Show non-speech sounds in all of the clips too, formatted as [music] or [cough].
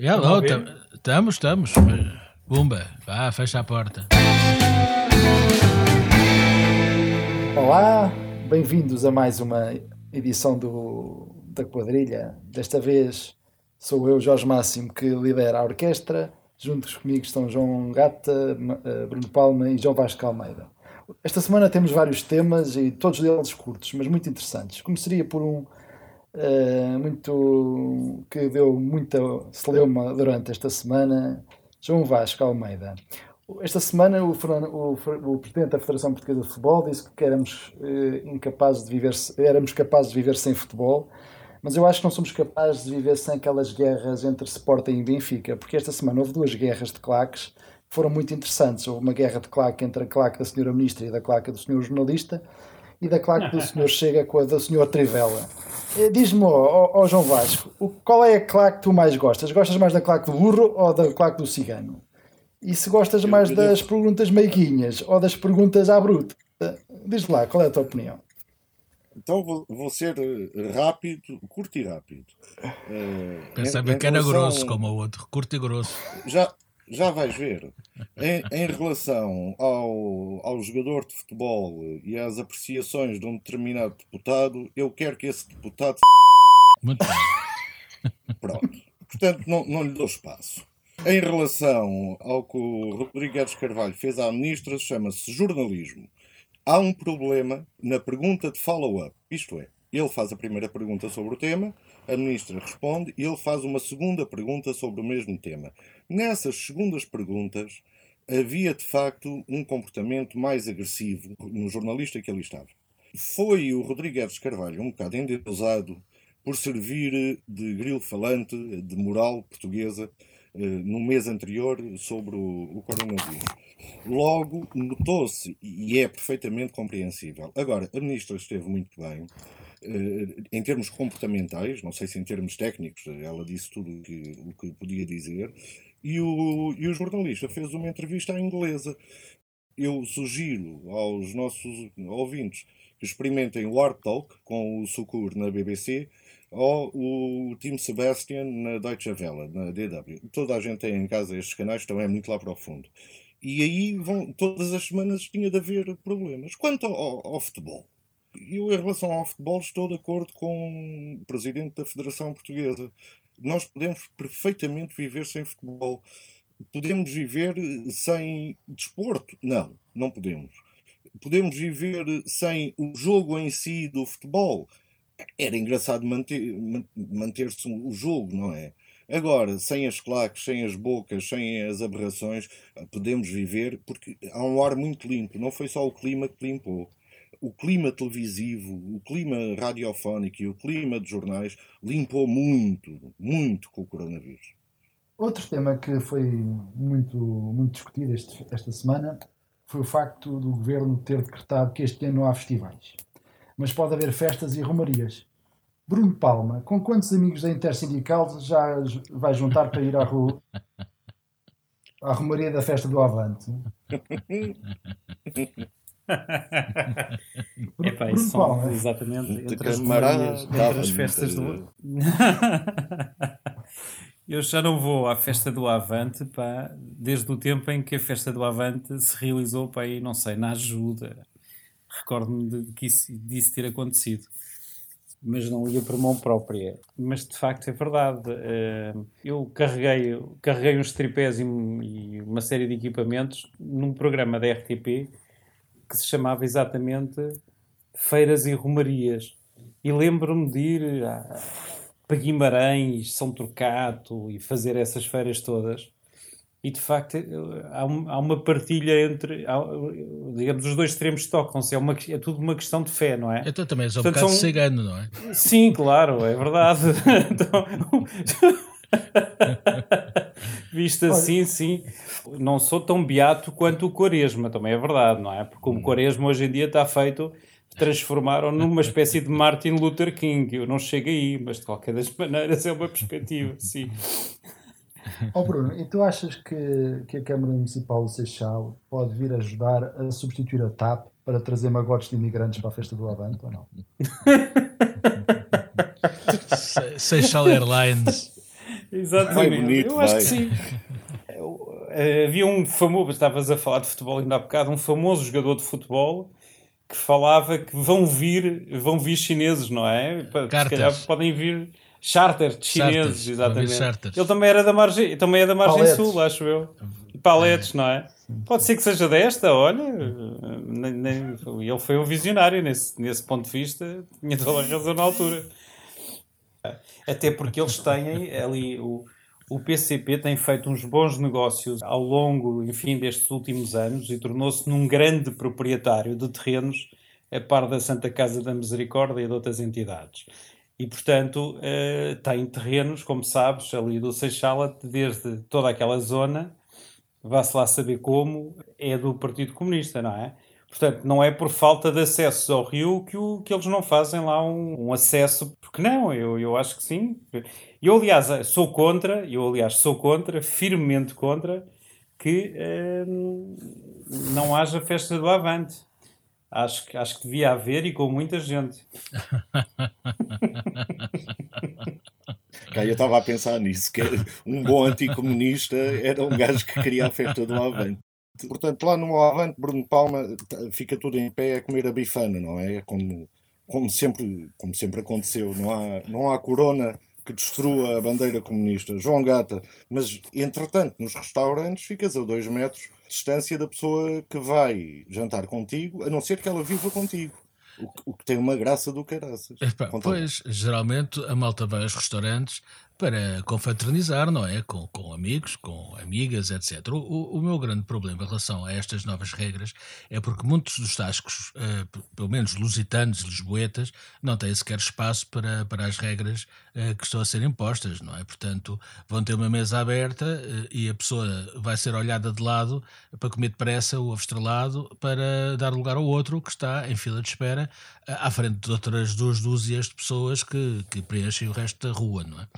Já, não, estamos, estamos. Bumba, vá, fecha a porta. Olá, bem-vindos a mais uma edição do, da quadrilha. Desta vez sou eu, Jorge Máximo, que lidera a orquestra. Juntos comigo estão João Gata, eh, Bruno Palma e João Vasco Almeida. Esta semana temos vários temas e todos eles curtos, mas muito interessantes. Começaria por um uh, muito que deu muita celeuma durante esta semana, João Vasco Almeida. Esta semana o, o, o, presidente da Federação Portuguesa de Futebol disse que éramos uh, incapazes de viver, éramos capazes de viver sem futebol, mas eu acho que não somos capazes de viver sem aquelas guerras entre Sporting e Benfica, porque esta semana houve duas guerras de claques que foram muito interessantes. Houve uma guerra de claque entre a claque da senhora ministra e da claque do senhor jornalista, e da claque do senhor Chega com a do senhor Trivela. Eh, diz-me, ó, ó, João Vasco, qual é a claque que tu mais gostas? Gostas mais da claque do burro ou da claque do cigano? E se gostas mais das perguntas meiguinhas ou das perguntas à bruta? Diz lá, qual é a tua opinião? Então vou, vou ser eh, rápido, curto e rápido. Uh, Pensava que era grosso como o outro, curto e grosso. Já, já vais ver. Em, em relação ao, ao jogador de futebol e às apreciações de um determinado deputado, eu quero que esse deputado. [laughs] Muito bem. Pronto. Portanto, não, não lhe dou espaço. Em relação ao que o Rodrigues Carvalho fez à ministra, chama-se jornalismo. Há um problema na pergunta de follow-up. Isto é, ele faz a primeira pergunta sobre o tema, a ministra responde e ele faz uma segunda pergunta sobre o mesmo tema. Nessas segundas perguntas, havia de facto um comportamento mais agressivo no jornalista que ali estava. Foi o Rodrigues Carvalho um bocado endeusado por servir de grilo falante de moral portuguesa eh, no mês anterior sobre o, coronavírus. Logo, notou-se, e é perfeitamente compreensível. Agora, a ministra esteve muito bem, eh, em termos comportamentais, não sei se em termos técnicos, ela disse tudo que, o que podia dizer, e o, e o jornalista fez uma entrevista à inglesa. Eu sugiro aos nossos ouvintes que experimentem o Art Talk com o Sucur na BBC ou o Tim Sebastian na Deutsche Welle, na DW. Toda a gente tem em casa estes canais, estão é muito lá para o fundo. E aí vão, todas as semanas tinha de haver problemas. Quanto ao, ao futebol, eu, em relação ao futebol, estou de acordo com o presidente da Federação Portuguesa. Nós podemos perfeitamente viver sem futebol. Podemos viver sem desporto? Não, não podemos. Podemos viver sem o jogo em si do futebol? Era engraçado manter, manter-se o jogo, não é? Agora, sem as claques, sem as bocas, sem as aberrações, podemos viver porque há um ar muito limpo. Não foi só o clima que limpou o clima televisivo, o clima radiofónico e o clima de jornais limpou muito, muito com o coronavírus. Outro tema que foi muito, muito discutido este, esta semana foi o facto do governo ter decretado que este ano não há festivais, mas pode haver festas e romarias. Bruno Palma, com quantos amigos da Intersindical já vai juntar para ir à, rua, [laughs] à romaria da festa do Avante? [laughs] [laughs] Epá, isso são exatamente entre as, entre as festas do. [laughs] Eu já não vou à festa do Avante, pá, desde o tempo em que a festa do Avante se realizou, pá, aí, não sei, na ajuda. Recordo-me de, de isso, disso ter acontecido. Mas não ia por mão própria. Mas de facto é verdade. Eh, eu carreguei, carreguei uns tripés e uma série de equipamentos num programa da RTP que se chamava exatamente Feiras e Romarias. E lembro-me de ir a, para Guimarães, São Turcato e fazer essas feiras todas. E de facto há, há uma partilha entre, há, digamos, os dois extremos tocam-se. É, uma, é tudo uma questão de fé, não é? Então também és um Portanto, bocado são... cigano, não é? Sim, claro, é verdade. [laughs] então, [laughs] Visto assim, sim. Não sou tão beato quanto o Quaresma, também é verdade, não é? Porque o hum. Quaresma hoje em dia está feito, transformaram numa espécie de Martin Luther King. Eu não chego aí, mas de qualquer das maneiras é uma perspectiva, sim. Oh Bruno, e tu achas que, que a Câmara Municipal do Seixal pode vir ajudar a substituir a TAP para trazer magotes de imigrantes para a festa do Avante ou não? [laughs] Seixal Airlines. Exatamente. Vai bonito, eu acho vai. que sim. Eu, eh, havia um famoso, estavas a falar de futebol ainda há bocado, um famoso jogador de futebol que falava que vão vir, vão vir chineses, não é? Pa- Se calhar podem vir charters de chineses, Charters, exatamente. charters. Ele também era da margem, também é da margem Paletes. sul, acho eu. E paletes, não é? Pode ser que seja desta, olha. nem- nem- ele foi um visionário nesse, nesse ponto de vista, tinha toda a razão na altura. Até porque eles têm ali o, o PCP tem feito uns bons negócios ao longo, enfim, destes últimos anos e tornou-se num grande proprietário de terrenos a par da Santa Casa da Misericórdia e de outras entidades. E, portanto, eh, tem terrenos, como sabes, ali do Seixala, desde toda aquela zona, vá-se lá saber como, é do Partido Comunista, não é? Portanto, não é por falta de acesso ao rio que, o, que eles não fazem lá um, um acesso, porque não, eu, eu acho que sim. Eu, aliás, sou contra, eu, aliás, sou contra, firmemente contra, que hum, não haja festa do Avante. Acho, que- acho que devia haver e com muita gente. [laughs] Eu estava a pensar nisso, que um bom anticomunista era um gajo que queria a festa do Avante. Portanto, lá no Avante, Bruno Palma t- fica tudo em pé a comer a bifana, não é? Como, como, sempre, como sempre aconteceu. Não há, não há corona que destrua a bandeira comunista. João Gata. Mas, entretanto, nos restaurantes ficas a dois metros de distância da pessoa que vai jantar contigo, a não ser que ela viva contigo. O que, o que tem uma graça do caraças. Epá, pois, geralmente a malta vai aos restaurantes para confraternizar, não é? Com, com amigos, com amigas, etc. O, o- meu grande problema em relação a estas novas regras é porque muitos dos tascos, p- pelo menos lusitanos, lisboetas, não têm sequer espaço para, para as regras eh, que estão a ser impostas, não é? Portanto, vão ter uma mesa aberta eh, e a pessoa vai ser olhada de lado para comer depressa o ovo estrelado para dar lugar ao outro que está em fila de espera à frente de outras duas dúzias de pessoas que, que preenchem o resto da rua, não é?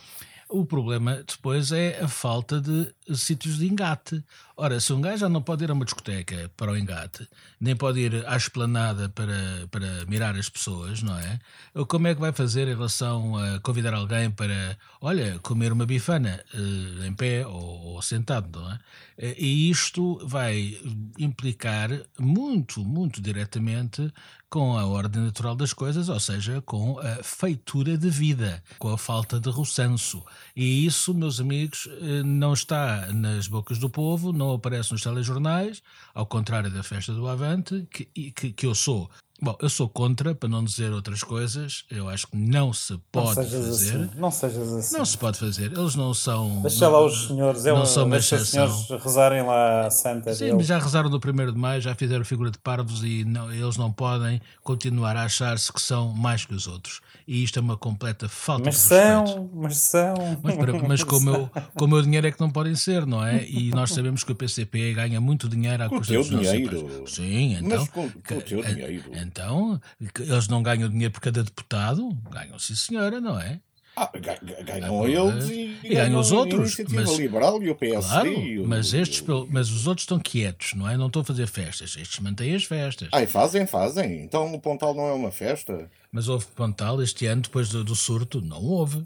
O problema depois é a falta de sítios de engate. Ora, se um gajo já não pode ir a uma discoteca para o engate, nem pode ir à esplanada para, para mirar as pessoas, não é? Como é que vai fazer em relação a convidar alguém para, olha, comer uma bifana eh, em pé ou, ou sentado, não é? Eh, E isto vai implicar muito, muito diretamente com a ordem natural das coisas, ou seja, com a feitura de vida, com a falta de roçanço. E isso, meus amigos, eh, não está nas bocas do povo, não aparece nos telejornais, ao contrário da festa do Avante, que, que, que eu sou. Bom, eu sou contra, para não dizer outras coisas, eu acho que não se Não pode sejas fazer. assim. Não sejas assim. Não se pode fazer, eles não são. Deixa lá os senhores, é não são uma deixa os exceção. senhores rezarem lá a santa Sim, dele. mas já rezaram no 1 de maio, já fizeram figura de parvos e não- eles não podem continuar a achar-se que são mais que os outros. E isto é uma completa falta Mas de respeito. são, mas são. Mas, para- mas com, o meu, [laughs] com o meu dinheiro é que não podem ser, não é? E nós sabemos que o PCP ganha muito dinheiro à Com o custa teu dos nossos dinheiro. impostos. Sim, então. Mas com, com o teu que- dinheiro. Então, eles não ganham dinheiro por cada deputado, ganham sim senhora, não é? Ah, ga- ga- ganham eles e, E ganham os outros, mas- Liberal e o PSD. Claro, o- mas estes, mas os outros estão quietos, não é? Não estão a fazer festas, estes mantêm as festas. Ai, fazem, fazem. Então o Pontal não é uma festa? Mas houve Pontal este ano, depois do, do surto, não houve.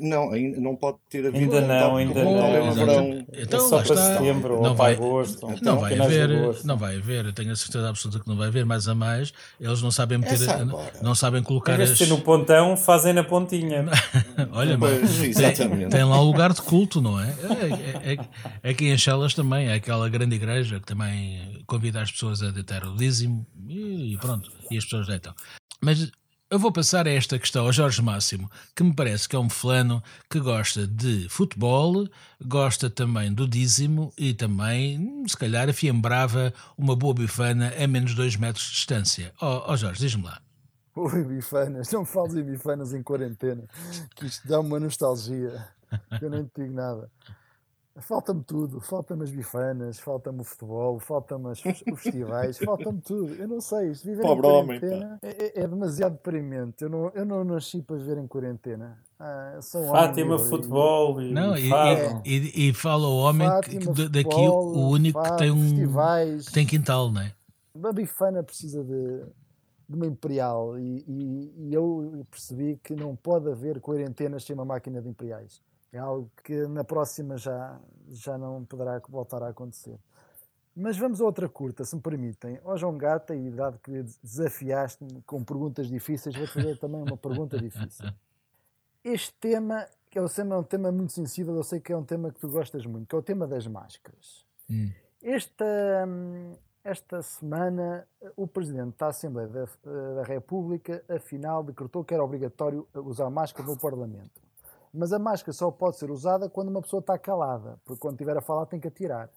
Não, ainda não pode ter havido Ainda não, ainda o é não. no verão. É Então, só lá para está. setembro Não ou vai- para agosto. Não vai haver, não vai haver, eu tenho a certeza absoluta que não vai haver, mais a mais, eles não sabem meter, agora. não sabem Em colocar as... no pontão, fazem na pontinha. [laughs] Olha, mas Pois, exatamente. tem lá um lugar de culto, não é? É, é, é, é que em Chelas também, é aquela grande igreja que também convida as pessoas a deitar o dízimo e pronto, e as pessoas deitam. Mas eu vou passar esta questão ao Jorge Máximo, que me parece que é um fulano que gosta de futebol, gosta também do dízimo e também, se calhar, afiembrava uma boa bifana a menos de 2 metros de distância. Ó ó Jorge, diz-me lá. Ui, bifanas, não fales em bifanas em quarentena, que isto dá uma nostalgia, eu nem te digo nada. Falta-me tudo, falta-me as bifanas, falta-me o futebol, falta-me os festivais, [laughs] falta-me tudo. Eu não sei, isto viver Pobre em homem, quarentena é, é- é demasiado deprimente. Eu não, eu não nasci para viver em quarentena. Ah, homem Fátima, futebol e Não, e, e, e- e fala o homem que, Fátima, que daqui futebol, o único que fado, tem um festivais. que tem quintal, não é? A bifana precisa de, de uma imperial e, e- e eu percebi que não pode haver quarentenas sem uma máquina de imperiais. É algo que na próxima já, já não poderá voltar a acontecer. Mas vamos a outra curta, se me permitem. Ó João Gata, e dado que desafiaste-me com perguntas difíceis, vou fazer também uma pergunta difícil. Este tema, que é, é um tema muito sensível, eu sei que é um tema que tu gostas muito, que é o tema das máscaras. Hum. Esta, esta semana, o Presidente da Assembleia da, da República, afinal, decretou que era obrigatório usar máscara no Parlamento. Mas a máscara só pode ser usada quando uma pessoa está calada, porque quando estiver a falar tem que atirar.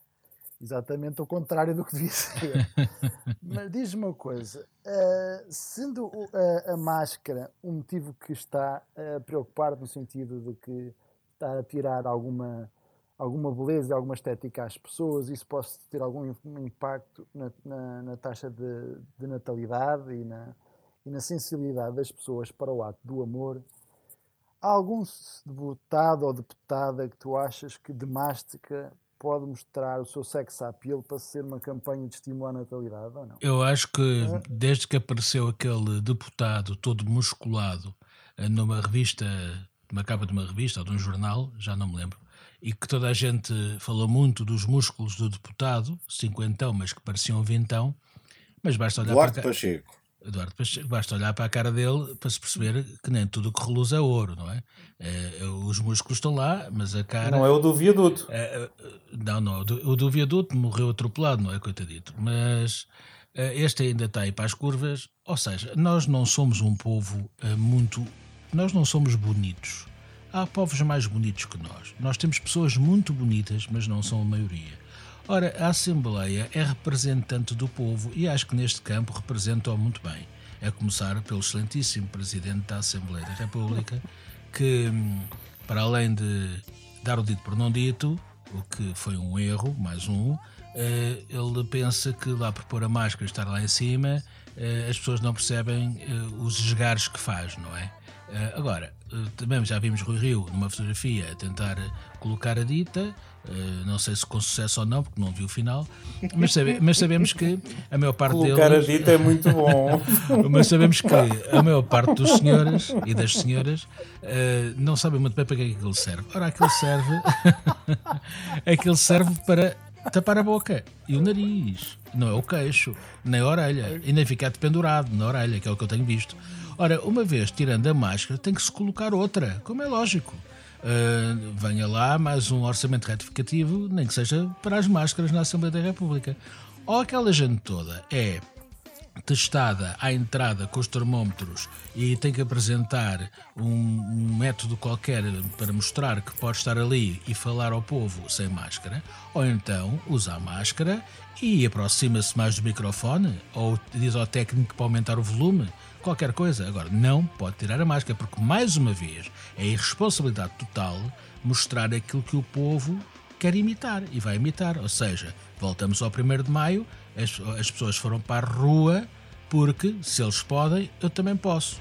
Exatamente o contrário do que devia ser. [laughs] Mas diz-me uma coisa: uh, sendo uh, a máscara um motivo que está a preocupar no sentido de que está a tirar alguma, alguma beleza alguma estética às pessoas, isso pode ter algum impacto na, na, na taxa de, de, natalidade e na, e na sensibilidade das pessoas para o ato do amor. Há algum deputado ou deputada que tu achas que de máscara pode mostrar o seu sex appeal para ser uma campanha de estímulo à natalidade ou não? Eu acho que é. desde que apareceu aquele deputado todo musculado eh, numa revista, numa capa de uma revista ou de um jornal, já não me lembro, e que toda a gente falou muito dos músculos do deputado, cinquentão, mas que pareciam vintão, mas basta olhar Duarte para Pacheco. Eduardo basta olhar para a cara dele para se perceber que nem tudo que reluz é ouro, não é? é? os músculos estão lá, mas a cara. Não é o do viaduto. É, é não, não. O do, viaduto morreu atropelado, não é? Coitadito. Mas é, este ainda está aí para as curvas. Ou seja, nós não somos um povo é, muito. Nós não somos bonitos. Há povos mais bonitos que nós. Nós temos pessoas muito bonitas, mas não são a maioria. Ora, a Assembleia é representante do povo e acho que neste campo representa-o muito bem. É começar pelo excelentíssimo Presidente da Assembleia da República, que, hum, para além de dar o dito por não dito, o que foi um erro, mais um, eh, ele pensa que lá por pôr a máscara e estar lá em cima, eh, as pessoas não percebem eh, os esgares que faz, não é? Agora, também já vimos Rui Rio numa fotografia a tentar colocar a dita, Uh, não sei se com sucesso ou não, porque não vi o final, mas, sabe, mas sabemos que a maior parte deles. a dita é muito bom. [laughs] mas sabemos que a maior parte dos senhores e das senhoras uh, não sabem muito bem para que é que aquilo serve. Ora, aquilo serve. [laughs] aquilo serve para tapar a boca e o nariz, não é o queixo, nem a orelha, e nem ficar pendurado na orelha, que é o que eu tenho visto. Ora, uma vez tirando a máscara, tem que se colocar outra, como é lógico. Uh, venha lá mais um orçamento retificativo, nem que seja para as máscaras na Assembleia da República. Ou aquela gente toda é testada à entrada com os termómetros e tem que apresentar um, um, método qualquer para mostrar que pode estar ali e falar ao povo sem máscara, ou então usa a máscara e aproxima-se mais do microfone, ou diz ao técnico para aumentar o volume, qualquer coisa. Agora, não pode tirar a máscara, porque, mais uma vez, é irresponsabilidade total mostrar aquilo que o povo quer imitar e vai imitar. Ou seja, voltamos ao 1 de maio, as, as pessoas foram para a rua porque, se eles podem, eu também posso.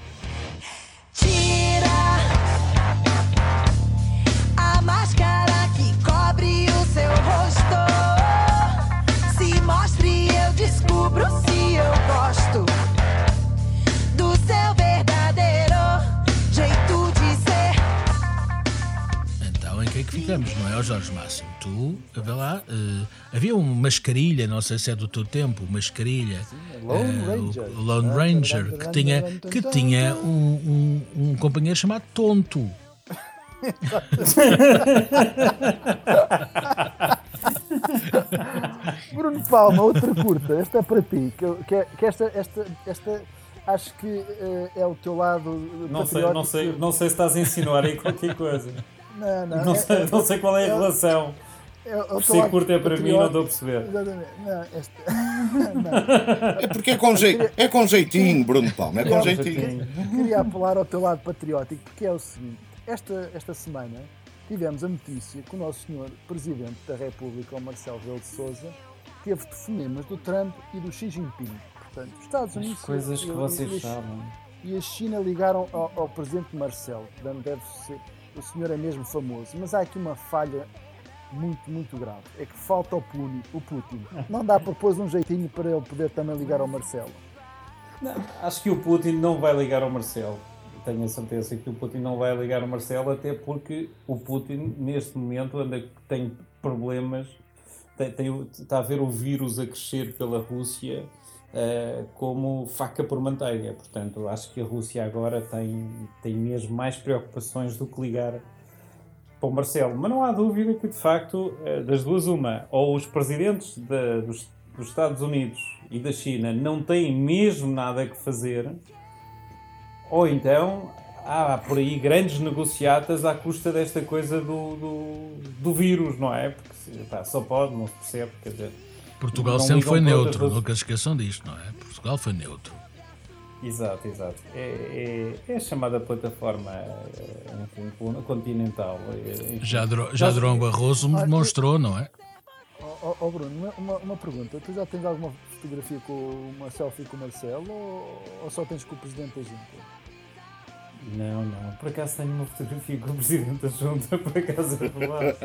É ficamos, não é, o Jorge Máximo? Tu, vê lá, uh, havia uma mascarilha, não sei se é do teu tempo, mascarilha, Lone uh, Ranger, o Lone Ranger, que tinha, que tinha um, um, um companheiro chamado Tonto. [laughs] Bruno Palma, outra curta, esta é para ti, que, que, que esta, esta, esta acho que uh, é o teu lado. Não sei, não, sei, não sei se estás a insinuar aí qualquer coisa. Não, não. Não, é, sei, é, não sei qual é a é, relação. Eu, eu Ser curto é para mim, não estou a perceber. Exatamente. Não, este... não. [laughs] É porque é com, je... é com jeitinho, Bruno Palma, é com jeitinho. Queria apelar ao teu lado patriótico, porque é o seguinte: esta, esta semana tivemos a notícia que o nosso senhor Presidente da República, o Marcelo Rebelo de Souza, teve telefonemas do Trump e do Xi Jinping. Portanto, os Estados Unidos. As coisas que vocês e, sabem. E a China ligaram ao, ao Presidente Marcelo, portanto, deve ser o senhor é mesmo famoso, mas há aqui uma falha muito, muito grave. É que falta o Putin. O Putin. Não dá para pôr um jeitinho para ele poder também ligar ao Marcelo. Não, acho que o Putin não vai ligar ao Marcelo. tenho a certeza que o Putin não vai ligar o Marcelo, até porque o Putin, neste momento, anda, tem problemas, tem, tem, está a ver o vírus a crescer pela Rússia como faca por manteiga. Portanto, acho que a Rússia agora tem, tem mesmo mais preocupações do que ligar para o Marcelo. Mas não há dúvida que, de facto, uh, das duas, uma, ou os presidentes de, dos, dos Estados Unidos e da China não têm mesmo nada que fazer ou então há por aí grandes negociatas à custa desta coisa do, do, do vírus, não é? Porque só pode, não se percebe, quer dizer. Portugal sempre foi neutro, nunca se esqueçam disto, não é? Portugal foi neutro. Exato, exato. É, é, é a chamada plataforma enfim, continental. Enfim. Já, já Drão Barroso demonstrou, não é? Oh, oh, Bruno, uma, uma, pergunta. Tu já tens alguma fotografia com uma selfie com o Marcelo ou, ou só tens com o Presidente da Junta? Não, não. Por acaso tenho uma fotografia com o Presidente da Junta, por acaso é verdade.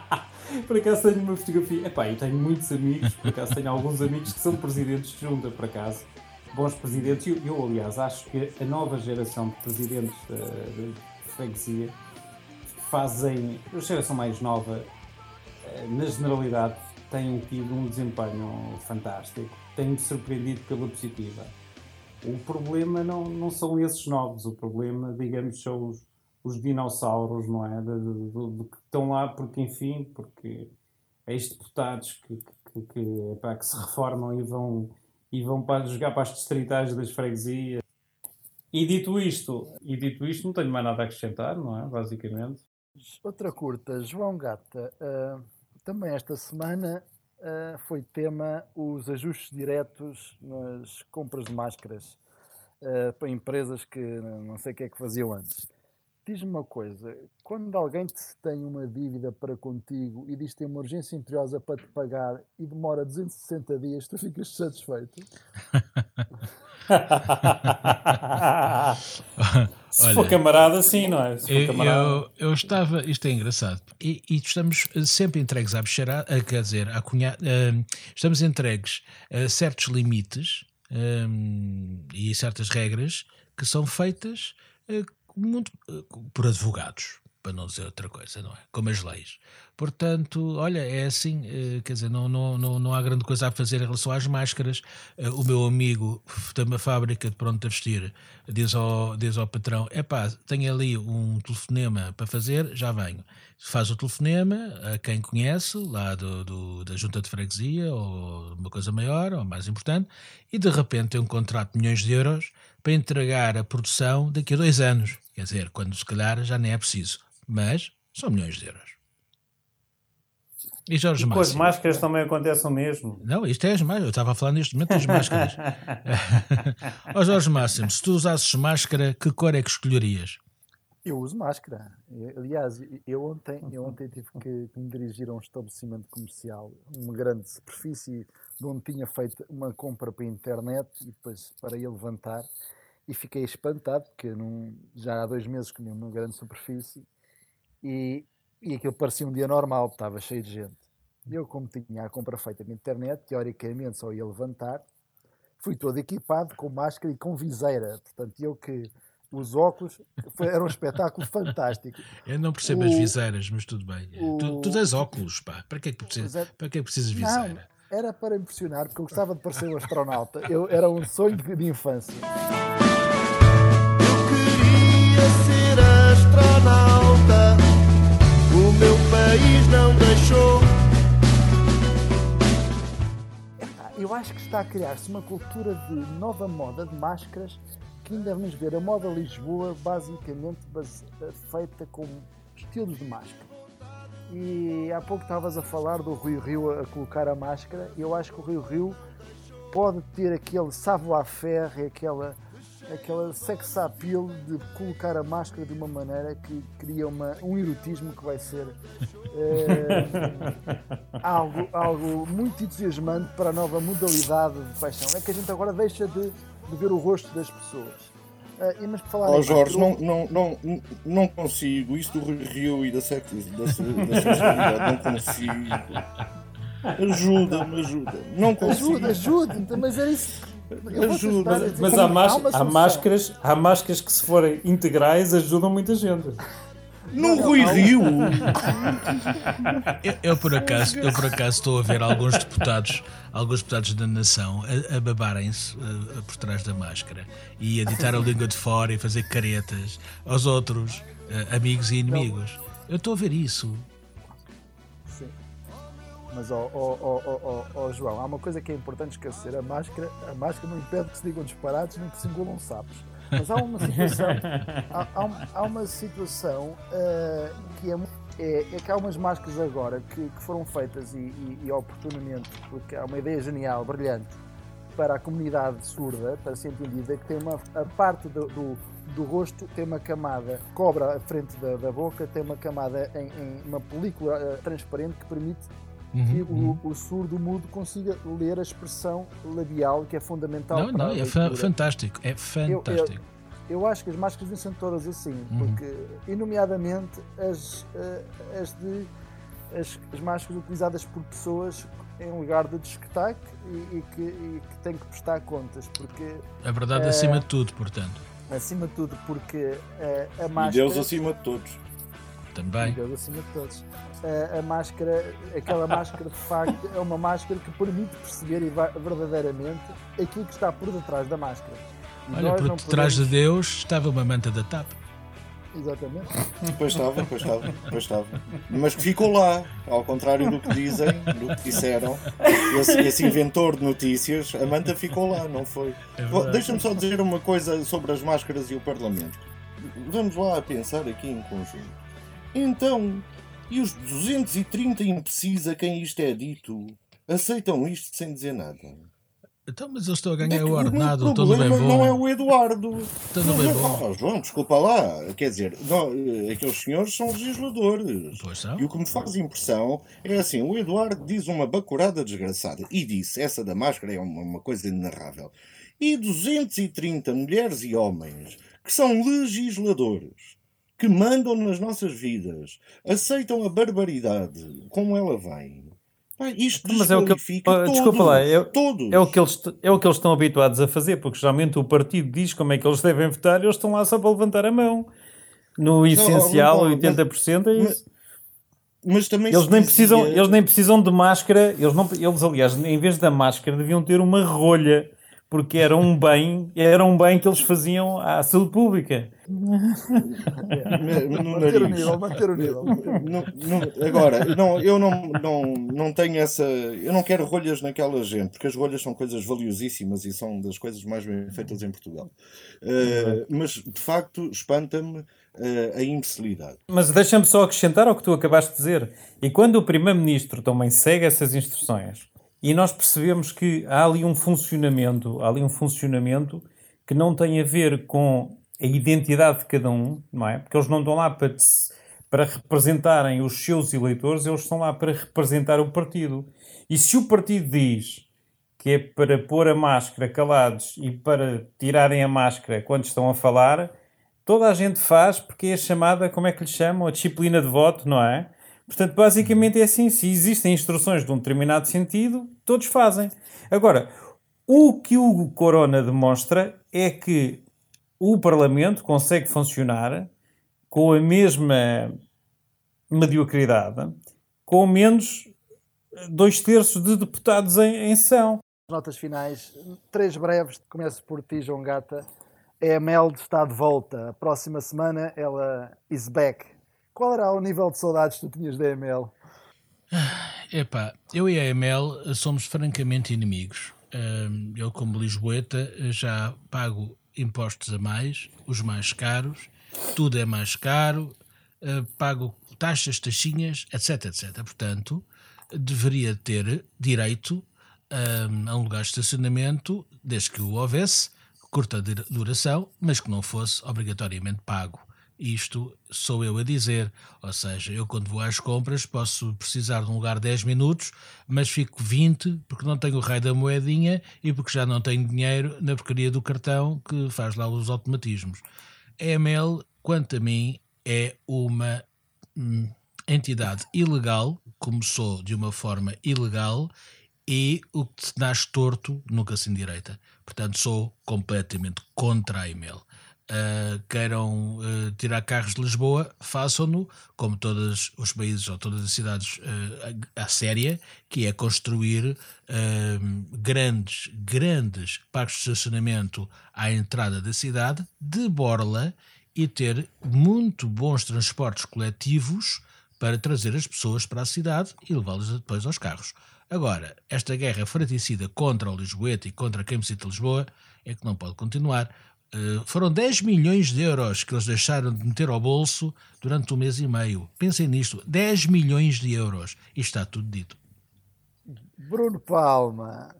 [laughs] por acaso tenho uma fotografia. Epá, eu tenho muitos amigos, por acaso tenho alguns amigos que são presidentes de junta, por acaso. Bons presidentes. Eu, eu aliás, acho que a nova geração de presidentes de, de freguesia fazem. A geração mais nova, eh, na generalidade, têm tido um desempenho fantástico. Têm-me surpreendido pela positiva. O problema não, não são esses novos, o problema, digamos, são os, os dinossauros, não é? De, que estão lá porque, enfim, porque ex-deputados que, que, que, que, se reformam e vão, e vão para jogar para as distritais das freguesias. E dito isto, e dito isto, não tenho mais nada a acrescentar, não é? Basicamente. Outra curta, João Gata, uh, também esta semana uh, foi tema os ajustes diretos nas compras de máscaras uh, para empresas que não sei o que é que faziam antes. Diz-me uma coisa, quando alguém te tem uma dívida para contigo e diz que tem uma urgência imperiosa para te pagar e demora 260 dias, tu ficas satisfeito? Se Olha, for camarada, sim, não é? Eu, eu, eu, estava, isto é engraçado, e, e estamos sempre entregues a bexar, quer dizer, a cunhar, uh, estamos entregues a certos limites um, e certas regras que são feitas uh, muito, uh, por advogados para não dizer outra coisa, não é? Como as leis. Portanto, olha, é assim, eh, quer dizer, não, não, não, não há grande coisa a fazer em relação às máscaras. Eh, o meu amigo tem uma fábrica de pronto a vestir, diz ao, diz ao patrão: é pá, tenho ali um telefonema para fazer, já venho. Faz o telefonema a quem conhece, lá do, do, da junta de freguesia, ou uma coisa maior, ou mais importante, e de repente tem um contrato de milhões de euros para entregar a produção daqui a dois anos. Quer dizer, quando se calhar já nem é preciso mas são milhões de euros. E Jorge e com as máscaras também acontece o mesmo. Não, isto é as máscaras. Eu estava a falar neste momento das máscaras. [laughs] Ó oh, Jorge Máximo, se tu usasses máscara, que cor é que escolherias? Eu uso máscara. Aliás, eu ontem, eu ontem tive que, que me dirigir a um estabelecimento comercial, uma grande superfície, de onde tinha feito uma compra para a internet e depois para ir levantar. E fiquei espantado, porque não, já há dois meses comi uma grande superfície e, e aquilo parecia um dia normal, estava cheio de gente. Eu, como tinha a compra feita na internet, teoricamente só ia levantar, fui todo equipado com máscara e com viseira. Portanto, eu que os óculos foi, era um espetáculo fantástico. [laughs] Eu não percebo o, as viseiras, mas tudo bem. O, tu, tu tens óculos, pá. Para que é que, precisas, é, para que, é que precisas de viseira? Não, era para impressionar, porque eu gostava de parecer um astronauta. Eu, era um sonho de infância. Astronauta o meu país não deixou. Eu acho que está a criar-se uma cultura de nova moda de máscaras que ainda vamos ver a moda Lisboa basicamente feita com estilos de máscara. E há pouco estavas a falar do Rio Rio a colocar a máscara. Eu acho que o Rio Rio pode ter aquele savoir-faire, aquela aquela sex appeal de colocar a máscara de uma maneira que cria uma, um erotismo que vai ser é, [laughs] algo, algo muito entusiasmante para a nova modalidade de paixão. É que a gente agora deixa de, de ver o rosto das pessoas. Uh, e mas falar oh, Jorge, não, não, não, não consigo. Isso do Rio e da, sex, da, da sexualidade, não consigo. Ajuda-me, ajuda. Não consigo. Ajuda, ajuda. Mas era isso Ajuda. dizer- Mas Há más- há máscaras, há máscaras que, se forem integrais, ajudam muita gente. No Rui Rio. Eu, eu, por acaso, eu por acaso estou a ver alguns deputados, alguns deputados da nação a, a babarem-se por trás da máscara e a ditar a língua de fora e fazer caretas aos outros, eh, amigos e inimigos. Eu estou a ver isso. Mas, ó ó, ó, João, há uma coisa que é importante esquecer: a máscara, a máscara não impede que se digam disparados nem que se engolam sapos. Mas há uma situação, há, há há uma situação ah, que é, é, é que há umas máscaras agora que, que foram feitas e, e- e oportunamente, porque há uma ideia genial, brilhante, para a comunidade surda, para ser entendida, que tem uma a parte do, do, do rosto tem uma camada, cobra a frente da, da boca, tem uma camada em, em uma película ah, transparente que permite que Uhum, o, o surdo mudo consiga ler a expressão labial, que é fundamental Não, para não, a é fantástico. É fantástico. Eu acho que as máscaras deviam ser todas assim, Uhum. porque, e nomeadamente as, eh, as, de, as, as máscaras utilizadas por pessoas em lugar de discotaque e, e que, e que têm que prestar contas, porque, A verdade É. acima de tudo, portanto. acima de tudo, porque eh, a E máscara... Deus acima de todos. Também. Deus acima de todos. A, a máscara, aquela máscara de facto é uma máscara que permite perceber verdadeiramente aquilo que está por detrás da máscara. E Olha, por detrás de podemos- Deus estava uma manta da TAP. Exatamente. Pois estava, pois estava, pois estava. Mas que ficou lá, ao contrário do que dizem, do que disseram. Esse, esse inventor de notícias, a manta ficou lá, não foi? É. Deixa-me só dizer uma coisa sobre as máscaras e o Parlamento. Vamos lá a pensar aqui em conjunto. Então, e os 230 imbecis a quem isto é dito aceitam isto sem dizer nada? Então, mas eu estou a É ganhar que o ordenado, o no bem problema não é bom. o Eduardo. No bem bom. Oh, João, desculpa lá. Quer dizer, não, eh, aqueles senhores são legisladores. Pois são. E o que me faz impressão é assim: o Eduardo diz uma bacurada desgraçada. E disse: essa da máscara é uma, uma coisa inenarrável. E 230 mulheres e homens que são legisladores, que mandam nas nossas vidas, aceitam a barbaridade como ela vem. Pá, isto Mas é o que desqualifica Ah, desculpa todos, lá, é- todos. É o, que eles, é o que eles estão habituados a fazer, porque geralmente o partido diz como é que eles devem votar e eles estão lá só para levantar a mão. No essencial, mas- 80% é mas- isso. Mas também Eles nem, dizia- precisam, eles nem precisam de máscara, eles, não, eles aliás, em vez da máscara, deviam ter uma rolha, porque era um bem, era um bem que eles faziam à saúde pública. Manter [laughs] o nariz. nível, manter o nível. Agora, não, eu não, não, não tenho essa. Eu não quero rolhas naquela gente, porque as rolhas são coisas valiosíssimas e são das coisas mais bem feitas em Portugal. Uh, mas, de facto, espanta-me uh, a imbecilidade. Mas deixa-me só acrescentar ao que tu acabaste de dizer. E quando o Primeiro-Ministro também segue essas instruções e nós percebemos que há ali um funcionamento, há ali um funcionamento que não tem a ver com a identidade de cada um, não é? Porque eles não estão lá para, para representarem os seus eleitores, eles estão lá para representar o partido. E se o partido diz que é para pôr a máscara calados e para tirarem a máscara quando estão a falar, toda a gente faz porque é chamada, como é que lhe chamam? A disciplina de voto, não é? Portanto, basicamente é assim: se existem instruções de um determinado sentido, todos fazem. Agora, o que o Corona demonstra é que o Parlamento consegue funcionar com a mesma mediocridade, com menos dois terços de deputados em, em sessão. Notas finais, três breves. Começo por ti, João Gata. A EML está de volta. A próxima semana ela is back. Qual era o nível de saudades que tu tinhas da EML? Epá, eu e a EML somos francamente inimigos. Hum, Eu, como Lisboeta, já pago impostos a mais, os mais caros, tudo é mais caro, eh, pago taxas, taxinhas, etc, etc. Portanto, deveria ter direito hum, a um lugar de estacionamento, desde que o houvesse, curta duração, mas que não fosse obrigatoriamente pago. Isto sou eu a dizer, ou seja, eu quando vou às compras posso precisar de um lugar 10 minutos, mas fico 20 porque não tenho o raio da moedinha e porque já não tenho dinheiro na porcaria do cartão que faz lá os automatismos. A EML, quanto a mim, é uma hum, entidade ilegal, começou de uma forma ilegal e o que se nasce torto nunca se endireita. Portanto, sou completamente contra a e-mail. Uh, queiram uh, tirar carros de Lisboa, façam-no, como todos os países ou todas as cidades uh, à séria, que é construir grandes, grandes parques de estacionamento à entrada da cidade, de borla, e ter muito bons transportes coletivos para trazer as pessoas para a cidade e levá-las depois aos carros. Agora, esta guerra fraticida contra o Lisboeta e contra quem visita Lisboa é que não pode continuar. Uh, foram 10 milhões de euros que eles deixaram de meter ao bolso durante um mês e meio. Pensem nisto: 10 milhões de euros. E está tudo dito. Bruno Palma,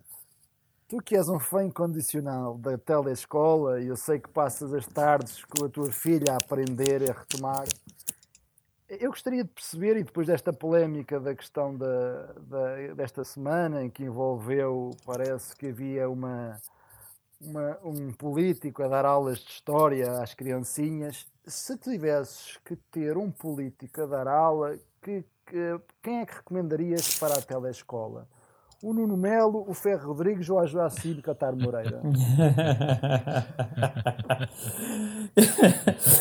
tu que és um fã incondicional da telescola, e eu sei que passas as tardes com a tua filha a aprender e a retomar. Eu gostaria de perceber, e depois desta polémica da questão da, da, desta semana, em que envolveu, parece que havia uma, uma, um político a dar aulas de história às criancinhas, se tivesses que ter um político a dar aula, que, que, quem é que recomendarias para a telescola? o Nuno Melo, o Ferro Rodrigues ou a Joacim Catar Moreira? [laughs]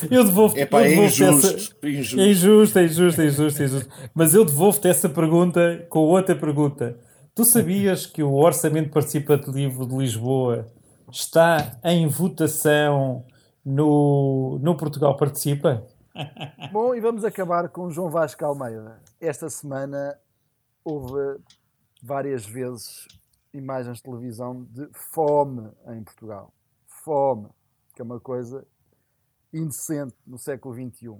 eu devolvo, Epá, eu devolvo é injusto, essa... injusto. É injusto, é injusto, é injusto, é injusto. Mas eu devolvo-te essa pergunta com outra pergunta. Tu sabias que o Orçamento Participativo de Lisboa está em votação no, no Portugal Participa? Bom, e vamos acabar com João Vasco Almeida. Esta semana houve várias vezes imagens de televisão de fome em Portugal. Fome, que é uma coisa indecente no século XXI.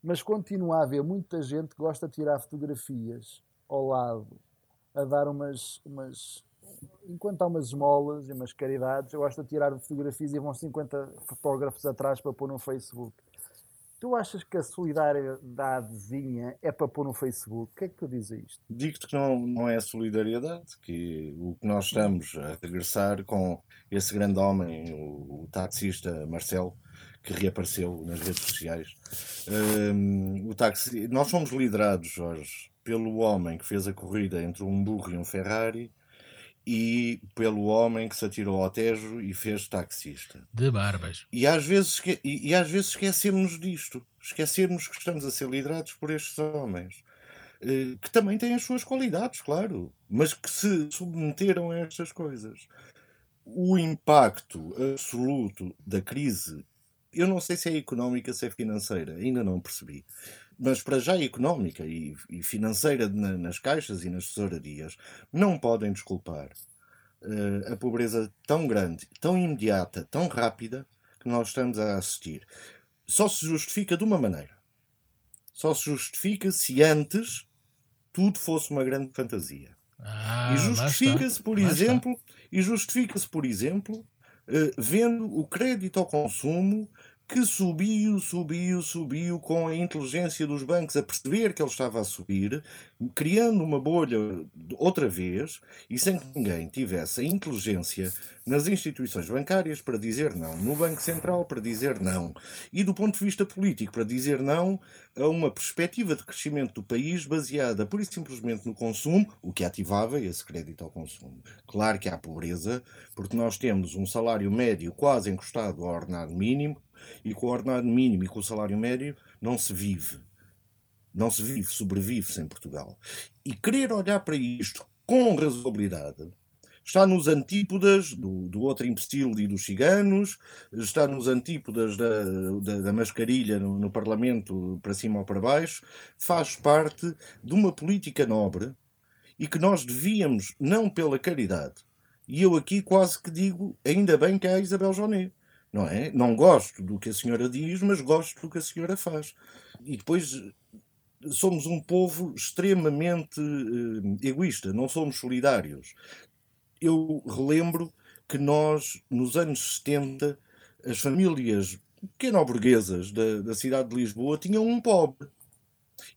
Mas continua a haver muita gente que gosta de tirar fotografias ao lado, a dar umas. umas enquanto há umas esmolas e umas caridades, eu gosto de tirar fotografias e vão 50 fotógrafos atrás para pôr no Facebook. Tu achas que a solidaridadezinha é para pôr no Facebook? O que é que tu dizes a isto? Digo-te que não, não é solidariedade, que o que nós estamos a regressar com esse grande homem, o, o taxista Marcelo, que reapareceu nas redes sociais. Um, o taxi, nós fomos liderados, Jorge, pelo homem que fez a corrida entre um burro e um Ferrari e pelo homem que se atirou ao Tejo e fez taxista. De barbas. E às vezes, e, e às vezes esquecemos disto. Esquecemos que estamos a ser liderados por estes homens. Eh, que também têm as suas qualidades, claro, mas que se submeteram a estas coisas. O impacto absoluto da crise, eu não sei se é económica, se é financeira, ainda não percebi mas para já económica e, e financeira na, nas caixas e nas tesourarias, não podem desculpar uh, a pobreza tão grande, tão imediata, tão rápida que nós estamos a assistir. Só se justifica de uma maneira. Só se justifica se antes tudo fosse uma grande fantasia. Ah, e justifica-se, por exemplo, e justifica-se, por exemplo, uh, vendo o crédito ao consumo que subiu, subiu, subiu com a inteligência dos bancos a perceber que ele estava a subir, criando uma bolha outra vez e sem que ninguém tivesse a inteligência nas instituições bancárias para dizer não, no Banco Central para dizer não e do ponto de vista político para dizer não a uma perspectiva de crescimento do país baseada pura e simplesmente no consumo, o que ativava esse crédito ao consumo. Claro que há pobreza, porque nós temos um salário médio quase encostado ao ordenado mínimo, e com o ordenado mínimo e com o salário médio não se vive. Não se vive, sobrevive-se em Portugal. E querer olhar para isto com razoabilidade está nos antípodas do, do outro imbecil e dos ciganos, está nos antípodas da, da, da mascarilha no, no, Parlamento para cima ou para baixo, faz parte de uma política nobre e que nós devíamos, não pela caridade, e eu aqui quase que digo, ainda bem que há Isabel Jonet, não é? Não gosto do que a senhora diz, mas gosto do que a senhora faz. E depois somos um povo extremamente uh, egoísta, não somos solidários. Eu relembro que nós, nos anos 70, as famílias pequeno-burguesas da, da cidade de Lisboa tinham um pobre.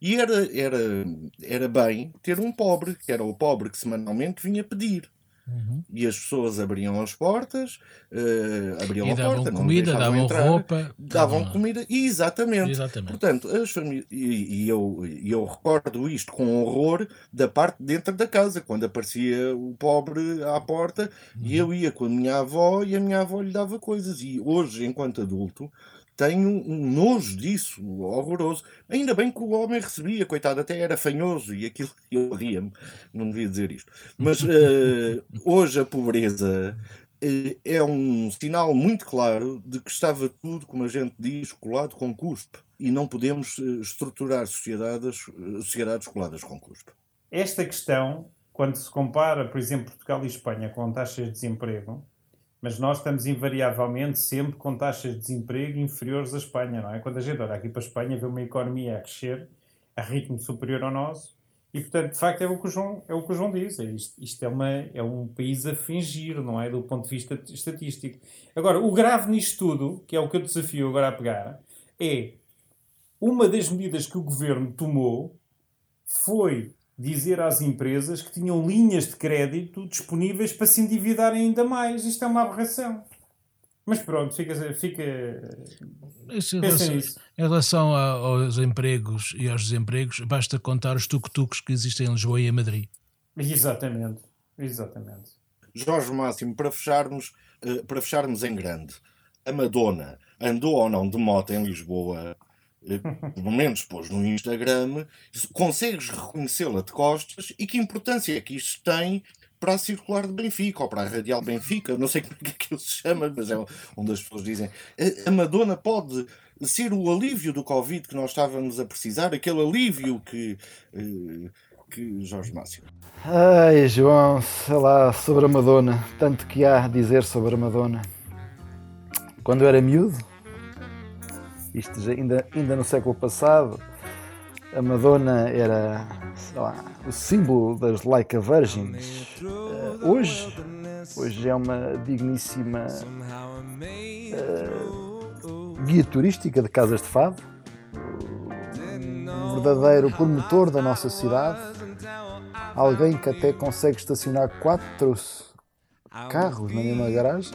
E era, era, era bem ter um pobre, que era o pobre que semanalmente vinha pedir. E as pessoas abriam as portas, eh, abriam E a davam porta, não comida, deixavam davam entrar, roupa, davam davam- comida, exatamente. Exatamente. Portanto, as famílias, e, e eu, e eu recordo isto com horror da parte de dentro da casa, quando aparecia o pobre à porta e eu ia com a minha avó e a minha avó lhe dava coisas. E hoje, enquanto adulto, tenho um nojo disso, horroroso. Ainda bem que o homem recebia, coitado, até era fanhoso e aquilo [laughs] eu ria-me, não devia dizer isto. Mas eh, [laughs] hoje a pobreza eh, é um sinal muito claro de que estava tudo, como a gente diz, colado com cuspe. E não podemos eh, estruturar sociedades, sociedades coladas com cuspe. Esta questão, quando se compara, por exemplo, Portugal e Espanha com taxas de desemprego, mas nós estamos invariavelmente sempre com taxas de desemprego inferiores à Espanha, não é? Quando a gente olha aqui para a Espanha, vê uma economia a crescer a ritmo superior ao nosso, e portanto, de facto, é o que o João, é o que o João diz. É isto isto é, uma, é um país a fingir, não é? Do ponto de vista estatístico. Agora, o grave nisto tudo, que é o que eu desafio agora a pegar, é uma das medidas que o governo tomou foi dizer às empresas que tinham linhas de crédito disponíveis para se endividarem ainda mais. Isto é uma aberração. Mas pronto, fica. fica... Isso em Pensem relação, nisso. em relação a- aos empregos e aos desempregos, basta contar os tuk-tuks que existem em Lisboa e em Madrid. Exatamente. Exatamente. Jorge Máximo, para fecharmos, eh, para fecharmos em grande, a Madonna andou ou não de moto em Lisboa? Eh, Pelo menos pôs no Instagram, consegues reconhecê-la de costas e que importância é que isto tem para a circular de Benfica ou para a radial Benfica? Não sei [laughs] como é que aquilo se chama, mas é onde as pessoas dizem. A- Madonna pode ser o alívio do Covid que nós estávamos a precisar, aquele alívio que, eh, que Jorge Máximo. Ai, João, sei lá, sobre a Madonna. Tanto que há a dizer sobre a Madonna. Quando eu era miúdo, isto já ainda, ainda no século passado, a Madonna era, lá, o símbolo das Laika Virgins. Eh, hoje, hoje é uma digníssima eh, guia turística de casas de fado, um verdadeiro promotor da nossa cidade alguém que até consegue estacionar quatro carros na mesma garagem?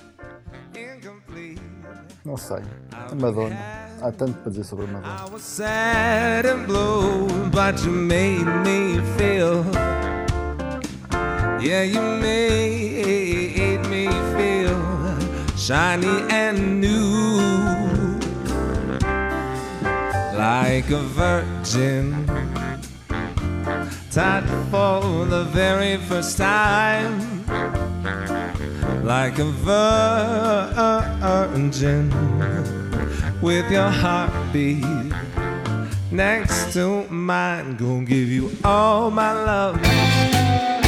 Não sei. A Madonna. Há tanto para dizer sobre a Madonna. I was sad and blue, but you made me feel. Yeah, you made me feel shiny and new. Like a virgin, taught for the very first time. Like a virgin with your heartbeat next to mine. Gonna give you all my love.